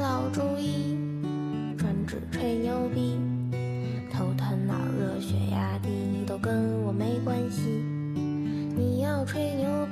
老中医，专治吹牛逼，头疼脑热血压低都跟我没关系。你要吹牛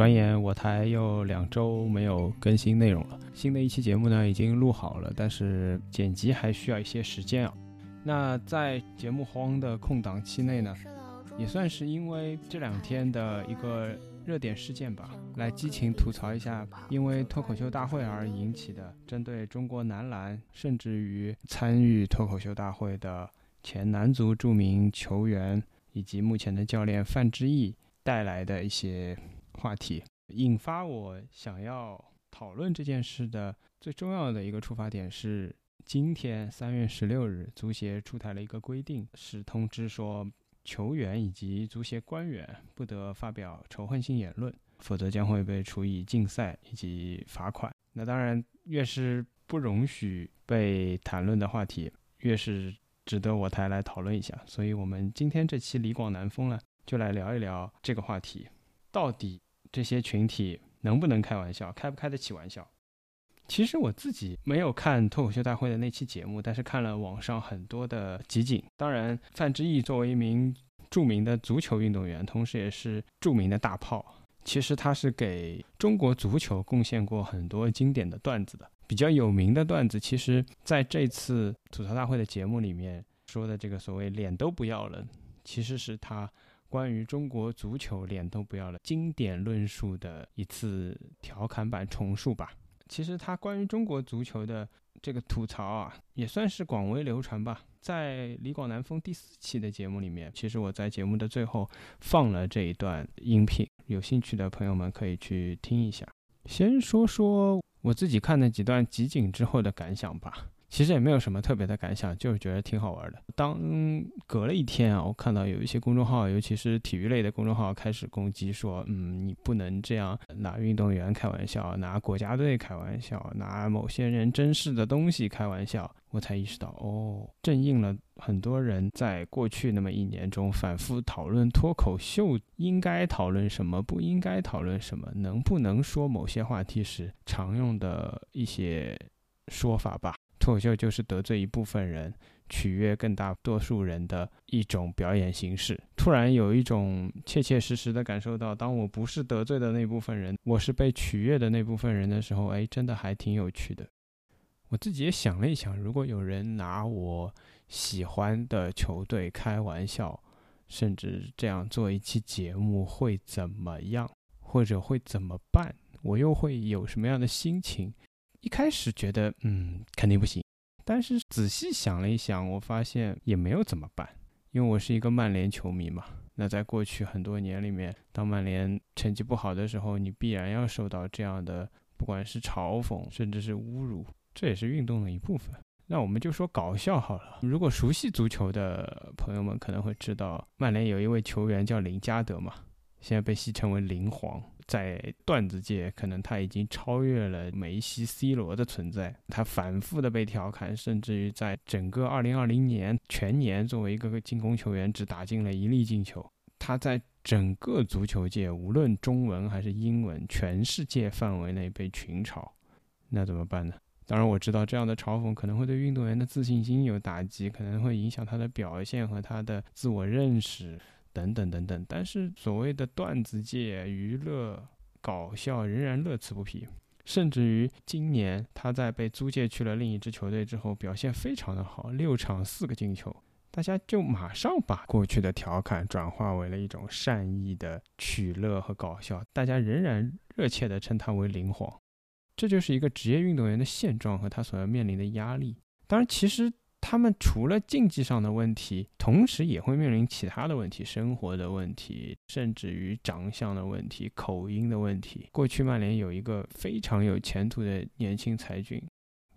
转眼我台又两周没有更新内容了，新的一期节目呢已经录好了，但是剪辑还需要一些时间啊。那在节目荒的空档期内呢，也算是因为这两天的一个热点事件吧，来激情吐槽一下，因为脱口秀大会而引起的针对中国男篮，甚至于参与脱口秀大会的前男足著名球员以及目前的教练范志毅带来的一些话题，引发我想要讨论这件事的最重要的一个出发点是，今天三月十六日，足协出台了一个规定，是通知说，球员以及足协官员不得发表仇恨性言论，否则将会被处以禁赛以及罚款。那当然，越是不容许被谈论的话题，越是值得我台来讨论一下。所以，我们今天这期李广南风呢，就来聊一聊这个话题，到底。这些群体能不能开玩笑，开不开得起玩笑？其实我自己没有看脱口秀大会的那期节目，但是看了网上很多的集锦。当然，范志毅作为一名著名的足球运动员，同时也是著名的大炮，其实他是给中国足球贡献过很多经典的段子的。比较有名的段子，其实在这次吐槽大会的节目里面说的这个所谓“脸都不要了”，其实是他。关于中国足球脸都不要了经典论述的一次调侃版重述吧。其实他关于中国足球的这个吐槽啊，也算是广为流传吧。在李广南风第四期的节目里面，其实我在节目的最后放了这一段音频，有兴趣的朋友们可以去听一下。先说说我自己看了几段集锦之后的感想吧。其实也没有什么特别的感想，就是觉得挺好玩的。当隔了一天啊，我看到有一些公众号，尤其是体育类的公众号开始攻击说，嗯，你不能这样拿运动员开玩笑，拿国家队开玩笑，拿某些人珍视的东西开玩笑。我才意识到，哦，正应了很多人在过去那么一年中反复讨论脱口秀应该讨论什么，不应该讨论什么，能不能说某些话题时常用的一些说法吧。脱口秀就是得罪一部分人，取悦更大多数人的一种表演形式。突然有一种切切实实的感受到，当我不是得罪的那部分人，我是被取悦的那部分人的时候，哎，真的还挺有趣的。我自己也想了一想，如果有人拿我喜欢的球队开玩笑，甚至这样做一期节目会怎么样，或者会怎么办？我又会有什么样的心情？一开始觉得，嗯，肯定不行。但是仔细想了一想，我发现也没有怎么办，因为我是一个曼联球迷嘛。那在过去很多年里面，当曼联成绩不好的时候，你必然要受到这样的，不管是嘲讽，甚至是侮辱，这也是运动的一部分。那我们就说搞笑好了。如果熟悉足球的朋友们可能会知道，曼联有一位球员叫林加德嘛，现在被戏称为“林皇”。在段子界，可能他已经超越了梅西、C 罗的存在。他反复的被调侃，甚至于在整个2020年全年，作为一个进攻球员，只打进了一粒进球。他在整个足球界，无论中文还是英文，全世界范围内被群嘲。那怎么办呢？当然，我知道这样的嘲讽可能会对运动员的自信心有打击，可能会影响他的表现和他的自我认识。等等等等，但是所谓的段子界娱乐搞笑仍然乐此不疲，甚至于今年他在被租借去了另一支球队之后，表现非常的好，六场四个进球，大家就马上把过去的调侃转化为了一种善意的取乐和搞笑，大家仍然热切地称他为灵皇，这就是一个职业运动员的现状和他所要面临的压力。当然，其实他们除了竞技上的问题，同时也会面临其他的问题，生活的问题，甚至于长相的问题、口音的问题。过去曼联有一个非常有前途的年轻才俊，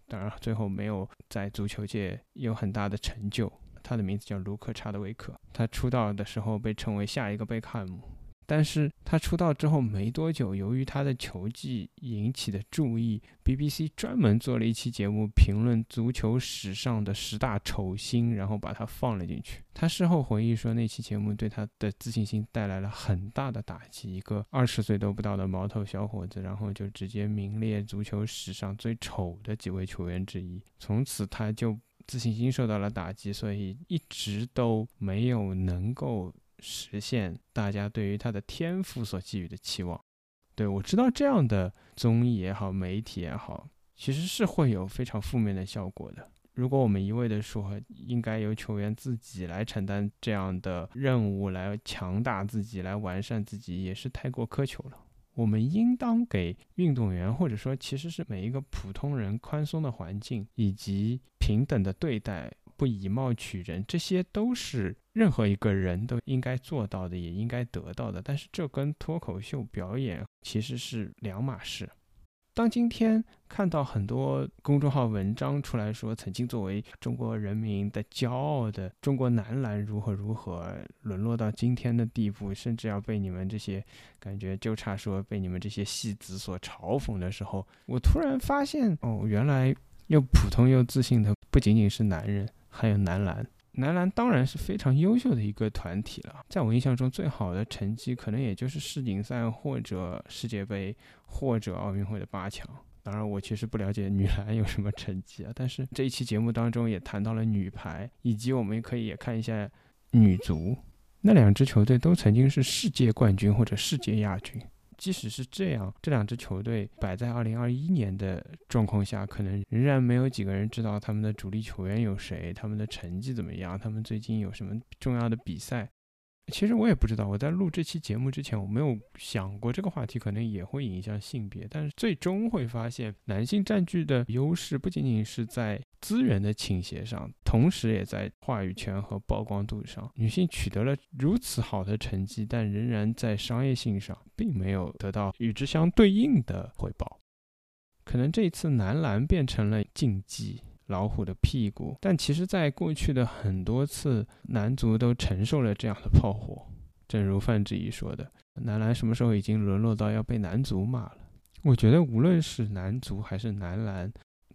当然最后没有在足球界有很大的成就。他的名字叫卢克·查德维克，他出道的时候被称为下一个贝克汉姆。但是他出道之后没多久，由于他的球技引起的注意，BBC 专门做了一期节目评论足球史上的十大丑星，然后把他放了进去。他事后回忆说，那期节目对他的自信心带来了很大的打击。一个二十岁都不到的毛头小伙子，然后就直接名列足球史上最丑的几位球员之一。从此他就自信心受到了打击，所以一直都没有能够。实现大家对于他的天赋所寄予的期望。对我知道这样的综艺也好，媒体也好，其实是会有非常负面的效果的。如果我们一味的说应该由球员自己来承担这样的任务，来强大自己，来完善自己，也是太过苛求了。我们应当给运动员，或者说其实是每一个普通人宽松的环境以及平等的对待。不以貌取人，这些都是任何一个人都应该做到的，也应该得到的。但是这跟脱口秀表演其实是两码事。当今天看到很多公众号文章出来说，曾经作为中国人民的骄傲的中国男篮如何如何沦落到今天的地步，甚至要被你们这些感觉就差说被你们这些戏子所嘲讽的时候，我突然发现，哦，原来又普通又自信的不仅仅是男人。还有男篮，男篮当然是非常优秀的一个团体了。在我印象中，最好的成绩可能也就是世锦赛或者世界杯或者奥运会的八强。当然，我其实不了解女篮有什么成绩啊。但是这一期节目当中也谈到了女排，以及我们可以也看一下女足，那两支球队都曾经是世界冠军或者世界亚军。即使是这样，这两支球队摆在二零二一年的状况下，可能仍然没有几个人知道他们的主力球员有谁，他们的成绩怎么样，他们最近有什么重要的比赛。其实我也不知道，我在录这期节目之前，我没有想过这个话题可能也会影响性别。但是最终会发现，男性占据的优势不仅仅是在资源的倾斜上，同时也在话语权和曝光度上。女性取得了如此好的成绩，但仍然在商业性上并没有得到与之相对应的回报。可能这一次男篮变成了竞技。老虎的屁股，但其实，在过去的很多次，男足都承受了这样的炮火。正如范志毅说的：“男篮什么时候已经沦落到要被男足骂了？”我觉得，无论是男足还是男篮，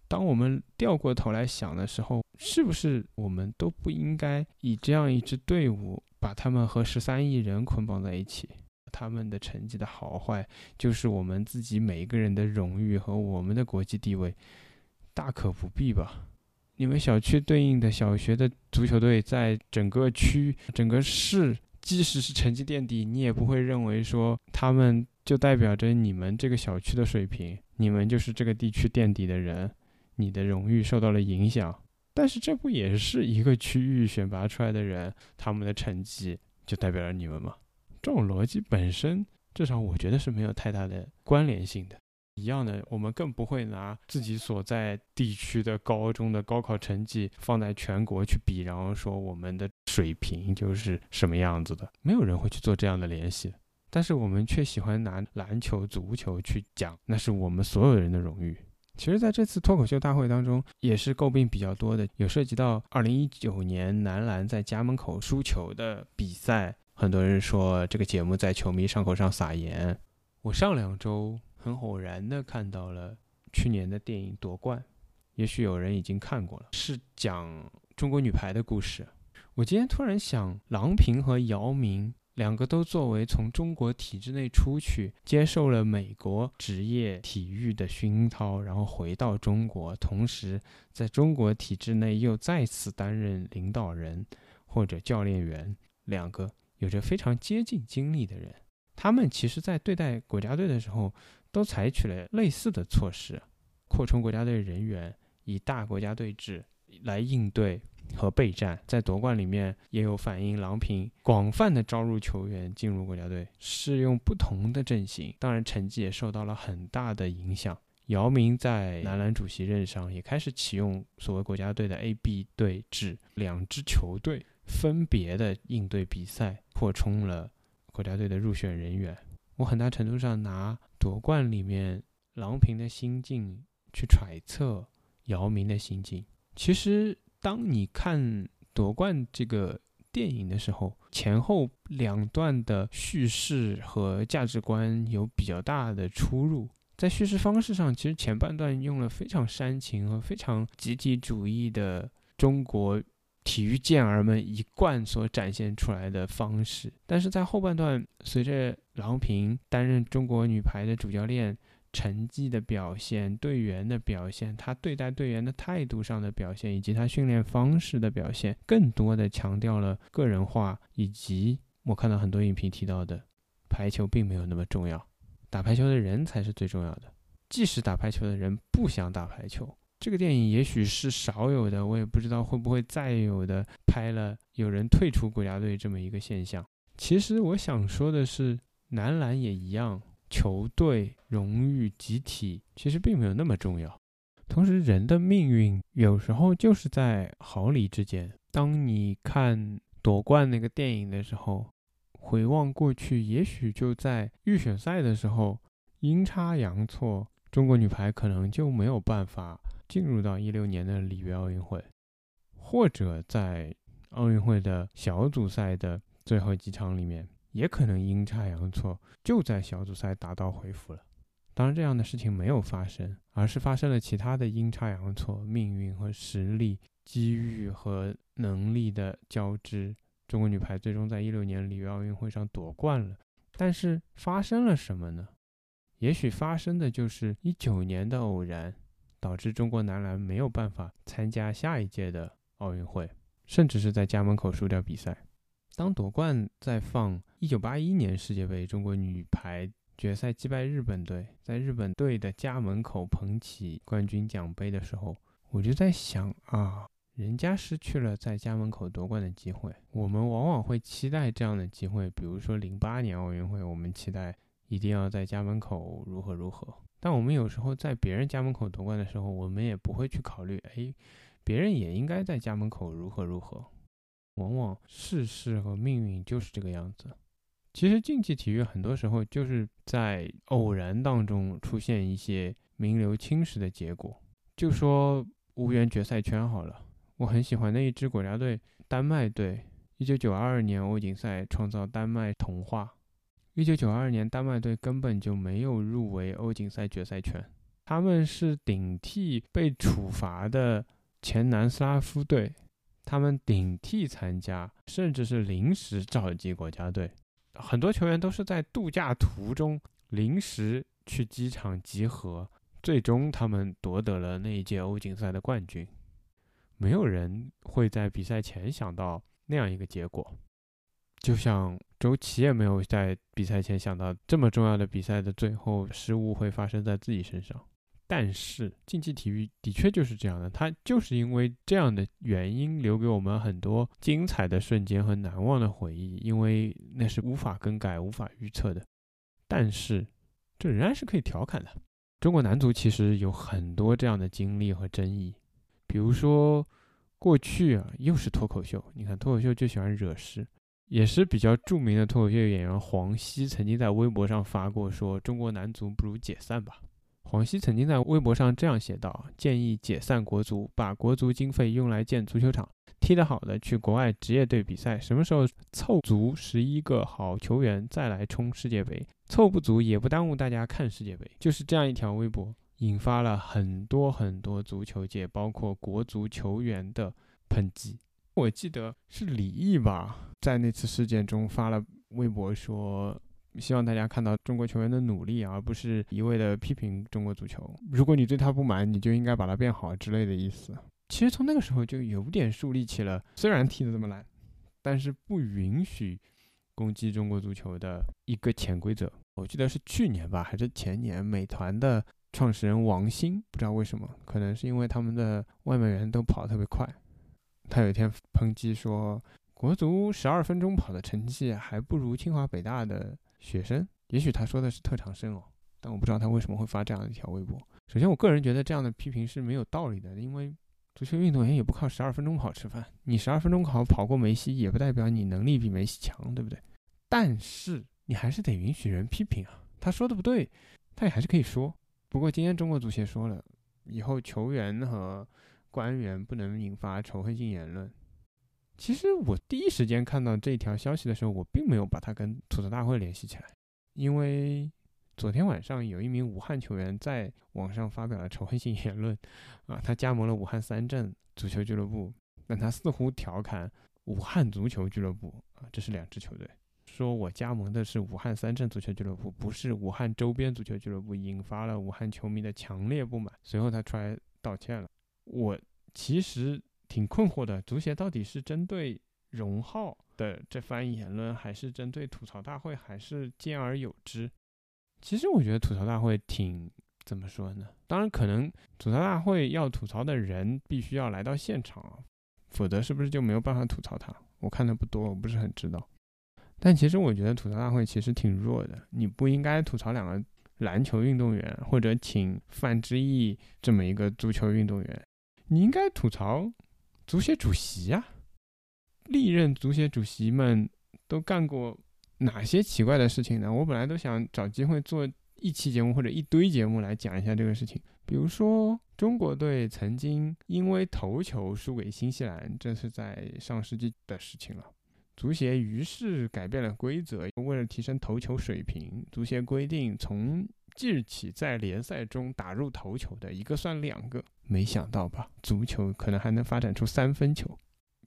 当我们掉过头来想的时候，是不是我们都不应该以这样一支队伍，把他们和十三亿人捆绑在一起？他们的成绩的好坏，就是我们自己每一个人的荣誉和我们的国际地位。大可不必吧？你们小区对应的小学的足球队，在整个区、整个市，即使是成绩垫底，你也不会认为说他们就代表着你们这个小区的水平，你们就是这个地区垫底的人，你的荣誉受到了影响。但是这不也是一个区域选拔出来的人，他们的成绩就代表了你们吗？这种逻辑本身，至少我觉得是没有太大的关联性的。一样的，我们更不会拿自己所在地区的高中的高考成绩放在全国去比，然后说我们的水平就是什么样子的。没有人会去做这样的联系，但是我们却喜欢拿篮球、足球去讲，那是我们所有人的荣誉。其实，在这次脱口秀大会当中，也是诟病比较多的，有涉及到2019年男篮在家门口输球的比赛，很多人说这个节目在球迷伤口上撒盐。我上两周。很偶然的看到了去年的电影《夺冠》，也许有人已经看过了，是讲中国女排的故事。我今天突然想，郎平和姚明两个都作为从中国体制内出去，接受了美国职业体育的熏陶，然后回到中国，同时在中国体制内又再次担任领导人或者教练员，两个有着非常接近经历的人，他们其实在对待国家队的时候。都采取了类似的措施，扩充国家队人员，以大国家队制来应对和备战。在夺冠里面也有反映，郎平广泛的招入球员进入国家队，适用不同的阵型，当然成绩也受到了很大的影响。姚明在男篮主席任上也开始启用所谓国家队的 A、B 队制，两支球队分别的应对比赛，扩充了国家队的入选人员。我很大程度上拿夺冠里面郎平的心境去揣测姚明的心境。其实，当你看夺冠这个电影的时候，前后两段的叙事和价值观有比较大的出入。在叙事方式上，其实前半段用了非常煽情和非常集体主义的中国体育健儿们一贯所展现出来的方式，但是在后半段，随着郎平担任中国女排的主教练，成绩的表现、队员的表现、他对待队员的态度上的表现，以及他训练方式的表现，更多的强调了个人化，以及我看到很多影评提到的，排球并没有那么重要。打排球的人才是最重要的。即使打排球的人不想打排球，这个电影也许是少有的，我也不知道会不会再有的拍了有人退出国家队这么一个现象。其实我想说的是，男篮也一样，球队荣誉集体其实并没有那么重要。同时，人的命运有时候就是在毫厘之间。当你看夺冠那个电影的时候。回望过去，也许就在预选赛的时候，阴差阳错，中国女排可能就没有办法进入到一六年的里约奥运会，或者在奥运会的小组赛的最后几场里面，也可能阴差阳错就在小组赛打道回府了。当然，这样的事情没有发生，而是发生了其他的阴差阳错，命运和实力、机遇和能力的交织。中国女排最终在一六年里约奥运会上夺冠了，但是发生了什么呢？也许发生的就是一九年的偶然，导致中国男篮没有办法参加下一届的奥运会，甚至是在家门口输掉比赛。当夺冠在放一九八一年世界杯，中国女排决赛击败日本队，在日本队的家门口捧起冠军奖杯的时候，我就在想啊。人家失去了在家门口夺冠的机会，我们往往会期待这样的机会。比如说零八年奥运会，我们期待一定要在家门口如何如何。但我们有时候在别人家门口夺冠的时候，我们也不会去考虑，哎，别人也应该在家门口如何如何。往往世事和命运就是这个样子。其实竞技体育很多时候就是在偶然当中出现一些名留青史的结果。就说无缘决赛圈好了。我很喜欢的一支国家队，丹麦队。一九九二年欧锦赛创造丹麦童话。一九九二年，丹麦队根本就没有入围欧锦赛决赛圈，他们是顶替被处罚的前南斯拉夫队，他们顶替参加，甚至是临时召集国家队。很多球员都是在度假途中临时去机场集合，最终他们夺得了那一届欧锦赛的冠军。没有人会在比赛前想到那样一个结果，就像周琦也没有在比赛前想到这么重要的比赛的最后失误会发生在自己身上。但是竞技体育的确就是这样的，它就是因为这样的原因留给我们很多精彩的瞬间和难忘的回忆，因为那是无法更改、无法预测的。但是这仍然是可以调侃的。中国男足其实有很多这样的经历和争议。比如说，过去啊，又是脱口秀。你看，脱口秀就喜欢惹事，也是比较著名的脱口秀演员黄西曾经在微博上发过说：“中国男足不如解散吧。”黄西曾经在微博上这样写道：“建议解散国足，把国足经费用来建足球场，踢得好的去国外职业队比赛，什么时候凑足十一个好球员再来冲世界杯，凑不足也不耽误大家看世界杯。”就是这样一条微博。引发了很多很多足球界，包括国足球员的抨击。我记得是李毅吧，在那次事件中发了微博说，希望大家看到中国球员的努力，而不是一味的批评中国足球。如果你对他不满，你就应该把他变好之类的意思。其实从那个时候就有点树立起了，虽然踢得这么烂，但是不允许攻击中国足球的一个潜规则。我记得是去年吧，还是前年，美团的。创始人王兴不知道为什么，可能是因为他们的外卖员都跑得特别快。他有一天抨击说，国足十二分钟跑的成绩还不如清华北大的学生。也许他说的是特长生哦。但我不知道他为什么会发这样一条微博。首先，我个人觉得这样的批评是没有道理的，因为足球运动员也不靠十二分钟跑吃饭，你十二分钟跑跑过梅西，也不代表你能力比梅西强，对不对？但是你还是得允许人批评啊，他说的不对，他也还是可以说。不过今天中国足协说了，以后球员和官员不能引发仇恨性言论。其实我第一时间看到这条消息的时候，我并没有把它跟吐槽大会联系起来，因为昨天晚上有一名武汉球员在网上发表了仇恨性言论，啊，他加盟了武汉三镇足球俱乐部，但他似乎调侃武汉足球俱乐部。啊，这是两支球队，说我加盟的是武汉三镇足球俱乐部，不是武汉周边足球俱乐部，引发了武汉球迷的强烈不满。随后他出来道歉了，我其实。挺困惑的，足协到底是针对荣浩的这番言论，还是针对吐槽大会，还是兼而有之？其实我觉得吐槽大会挺怎么说呢？当然，可能吐槽大会要吐槽的人必须要来到现场，否则是不是就没有办法吐槽他？我看的不多，我不是很知道。但其实我觉得吐槽大会其实挺弱的，你不应该吐槽两个篮球运动员，或者请范志毅这么一个足球运动员，你应该吐槽。足协主席呀，历任足协主席们都干过哪些奇怪的事情呢？我本来都想找机会做一期节目或者一堆节目来讲一下这个事情。比如说，中国队曾经因为头球输给新西兰，这是在上世纪的事情了。足协于是改变了规则，为了提升头球水平，足协规定从即日起在联赛中打入头球的一个算两个。没想到吧？足球可能还能发展出三分球。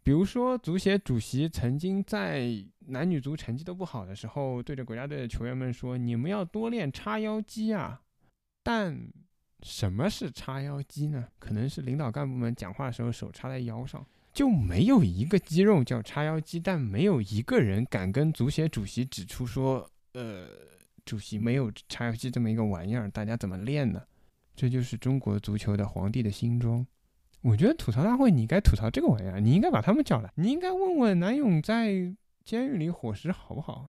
比如说，足协主席曾经在男女足成绩都不好的时候，对着国家队的球员们说：“你们要多练叉腰肌啊。”但什么是叉腰肌呢？可能是领导干部们讲话的时候手插在腰上，就没有一个肌肉叫叉腰肌。但没有一个人敢跟足协主席指出说：“呃，主席没有叉腰肌这么一个玩意儿，大家怎么练呢？”这就是中国足球的皇帝的新装。我觉得吐槽大会你该吐槽这个玩意儿，你应该把他们叫来，你应该问问南勇在监狱里伙食好不好，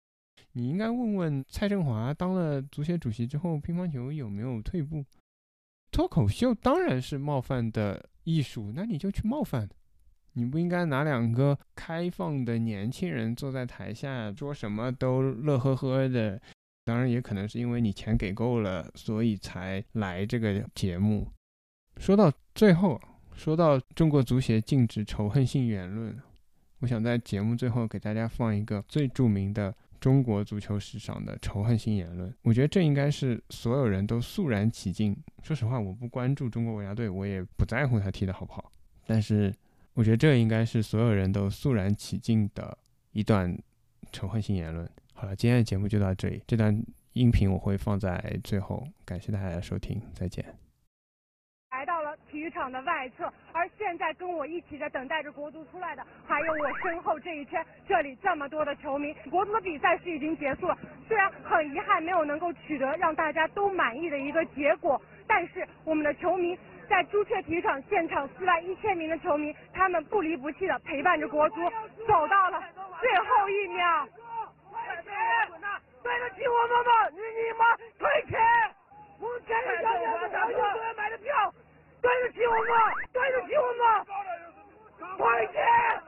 你应该问问蔡振华当了足协主席之后乒乓球有没有退步。脱口秀当然是冒犯的艺术，那你就去冒犯，你不应该拿两个开放的年轻人坐在台下说什么都乐呵呵的。当然也可能是因为你钱给够了，所以才来这个节目。说到最后，说到中国足协禁止仇恨性言论，我想在节目最后给大家放一个最著名的中国足球史上的仇恨性言论。我觉得这应该是所有人都肃然起敬。说实话，我不关注中国国家队，我也不在乎他踢得好不好。但是，我觉得这应该是所有人都肃然起敬的一段仇恨性言论。好了，今天的节目就到这里。这段音频我会放在最后，感谢大家的收听，再见。来到了体育场的外侧，而现在跟我一起在等待着国足出来的，还有我身后这一圈，这里这么多的球迷。国足的比赛是已经结束了，虽然很遗憾没有能够取得让大家都满意的一个结果，但是我们的球迷在朱雀体育场现场四万一千名的球迷，他们不离不弃的陪伴着国足，走到了最后一秒。对得起我们吗？你你妈退钱！目前的小姐小球员买的票，对得起我们，对得起我们，退钱！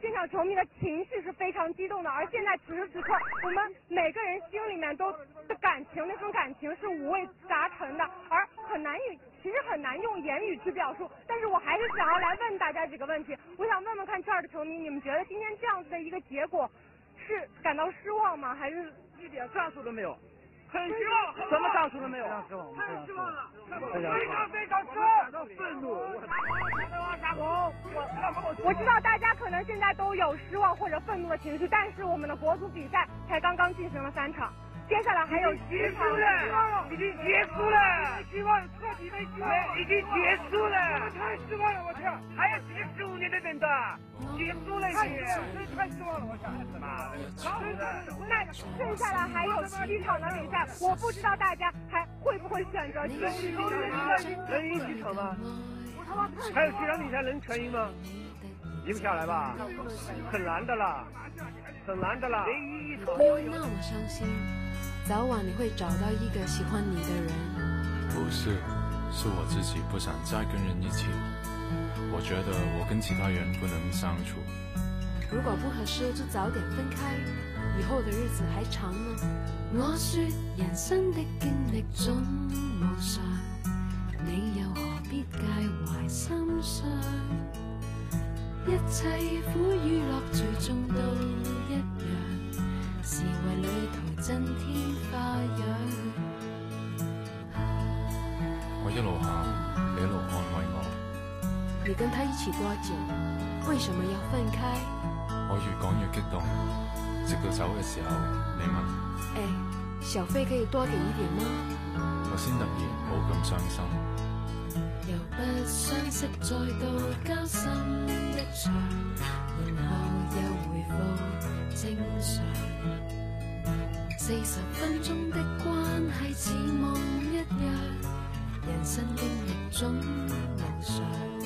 现场球迷的情绪是非常激动的，而现在此时此刻，我们每个人心里面都的感情，那份感情是五味杂陈的，而很难以，其实很难用言语去表述。但是我还是想要来问大家几个问题，我想问问看这儿的球迷，你们觉得今天这样子的一个结果？是感到失望吗？还是一点战术都没有？很失望，什么战术都没有？太失望，太失望了，非常非常失望，感到愤怒。我我知道大家可能现在都有失望或者愤怒的情绪，但是我们的国足比赛才刚刚进行了三场。接下来还有结束了，已经结束了，希望彻底没希望，已经结束了，太失望了，我天，还要几十五年的等待，结束了，已经，太失望了，我天，好，那剩下来还有七场的比赛，我不知道大家还会不会选择继续能赢几场吗？还有几场比赛能全赢吗？赢不下来吧，很难的啦，很难的啦，唯一一场。早晚你会找到一个喜欢你的人。不是，是我自己不想再跟人一起。我觉得我跟其他人不能相处。如果不合适，就早点分开，以后的日子还长呢。我说人生的经历总无常，你又何必介怀心伤？一切苦与乐最终都一样，是为旅途增添花样。我一路行，你一路安慰我。你跟他一起多久？为什么要分开？我越讲越激动，直到走嘅时候，你问：哎，小费可以多给一点吗？我先突然冇咁伤心。由不相识再度交心一场，然后又回复正常。四十分钟的关系似梦一样，人生经历总无常。